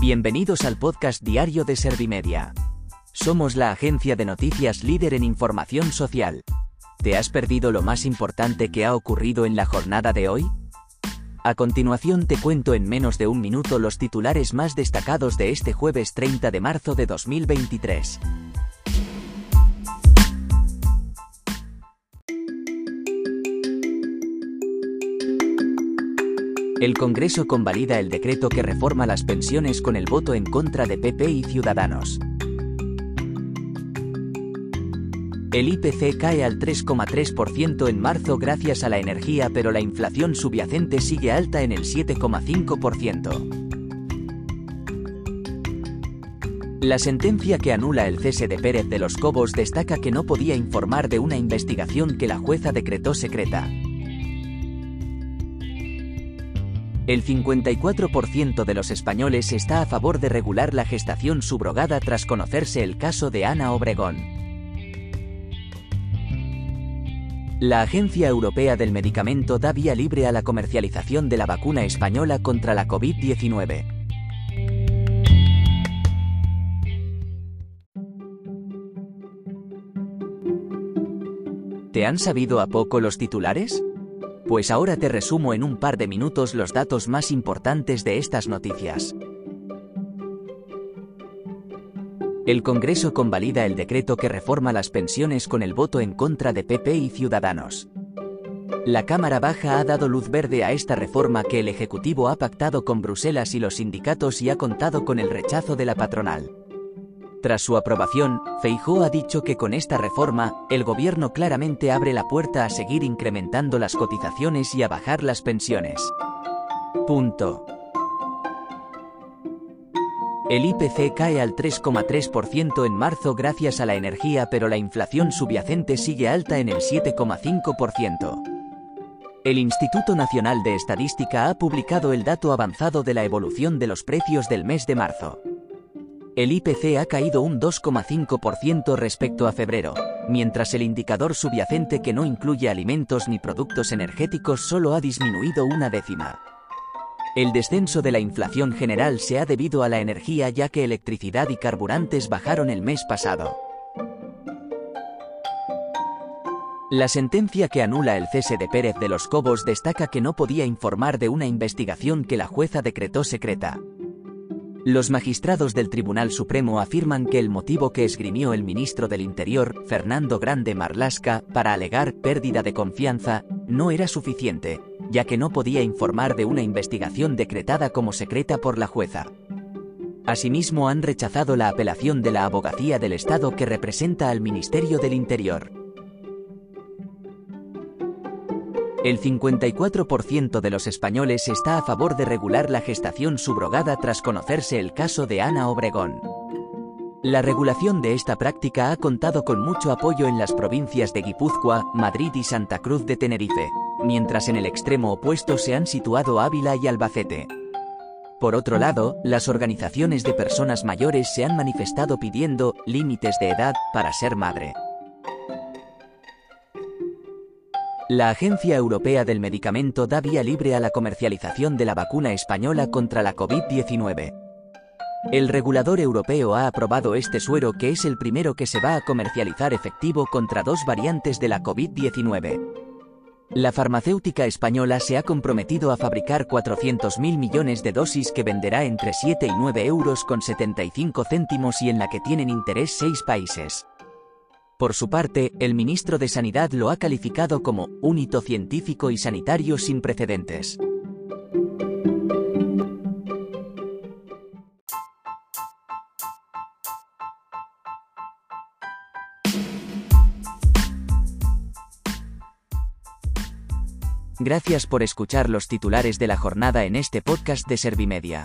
Bienvenidos al podcast diario de Servimedia. Somos la agencia de noticias líder en información social. ¿Te has perdido lo más importante que ha ocurrido en la jornada de hoy? A continuación te cuento en menos de un minuto los titulares más destacados de este jueves 30 de marzo de 2023. El Congreso convalida el decreto que reforma las pensiones con el voto en contra de PP y Ciudadanos. El IPC cae al 3,3% en marzo gracias a la energía pero la inflación subyacente sigue alta en el 7,5%. La sentencia que anula el cese de Pérez de los Cobos destaca que no podía informar de una investigación que la jueza decretó secreta. El 54% de los españoles está a favor de regular la gestación subrogada tras conocerse el caso de Ana Obregón. La Agencia Europea del Medicamento da vía libre a la comercialización de la vacuna española contra la COVID-19. ¿Te han sabido a poco los titulares? Pues ahora te resumo en un par de minutos los datos más importantes de estas noticias. El Congreso convalida el decreto que reforma las pensiones con el voto en contra de PP y Ciudadanos. La Cámara Baja ha dado luz verde a esta reforma que el Ejecutivo ha pactado con Bruselas y los sindicatos y ha contado con el rechazo de la patronal. Tras su aprobación, Feijóo ha dicho que con esta reforma, el gobierno claramente abre la puerta a seguir incrementando las cotizaciones y a bajar las pensiones. Punto. El IPC cae al 3,3% en marzo gracias a la energía pero la inflación subyacente sigue alta en el 7,5%. El Instituto Nacional de Estadística ha publicado el dato avanzado de la evolución de los precios del mes de marzo. El IPC ha caído un 2,5% respecto a febrero, mientras el indicador subyacente que no incluye alimentos ni productos energéticos solo ha disminuido una décima. El descenso de la inflación general se ha debido a la energía ya que electricidad y carburantes bajaron el mes pasado. La sentencia que anula el cese de Pérez de los Cobos destaca que no podía informar de una investigación que la jueza decretó secreta. Los magistrados del Tribunal Supremo afirman que el motivo que esgrimió el ministro del Interior, Fernando Grande Marlasca, para alegar pérdida de confianza, no era suficiente, ya que no podía informar de una investigación decretada como secreta por la jueza. Asimismo han rechazado la apelación de la Abogacía del Estado que representa al Ministerio del Interior. El 54% de los españoles está a favor de regular la gestación subrogada tras conocerse el caso de Ana Obregón. La regulación de esta práctica ha contado con mucho apoyo en las provincias de Guipúzcoa, Madrid y Santa Cruz de Tenerife, mientras en el extremo opuesto se han situado Ávila y Albacete. Por otro lado, las organizaciones de personas mayores se han manifestado pidiendo límites de edad para ser madre. La Agencia Europea del Medicamento da vía libre a la comercialización de la vacuna española contra la COVID-19. El regulador europeo ha aprobado este suero que es el primero que se va a comercializar efectivo contra dos variantes de la COVID-19. La farmacéutica española se ha comprometido a fabricar 400.000 millones de dosis que venderá entre 7 y 9 euros con 75 céntimos y en la que tienen interés seis países. Por su parte, el ministro de Sanidad lo ha calificado como un hito científico y sanitario sin precedentes. Gracias por escuchar los titulares de la jornada en este podcast de Servimedia.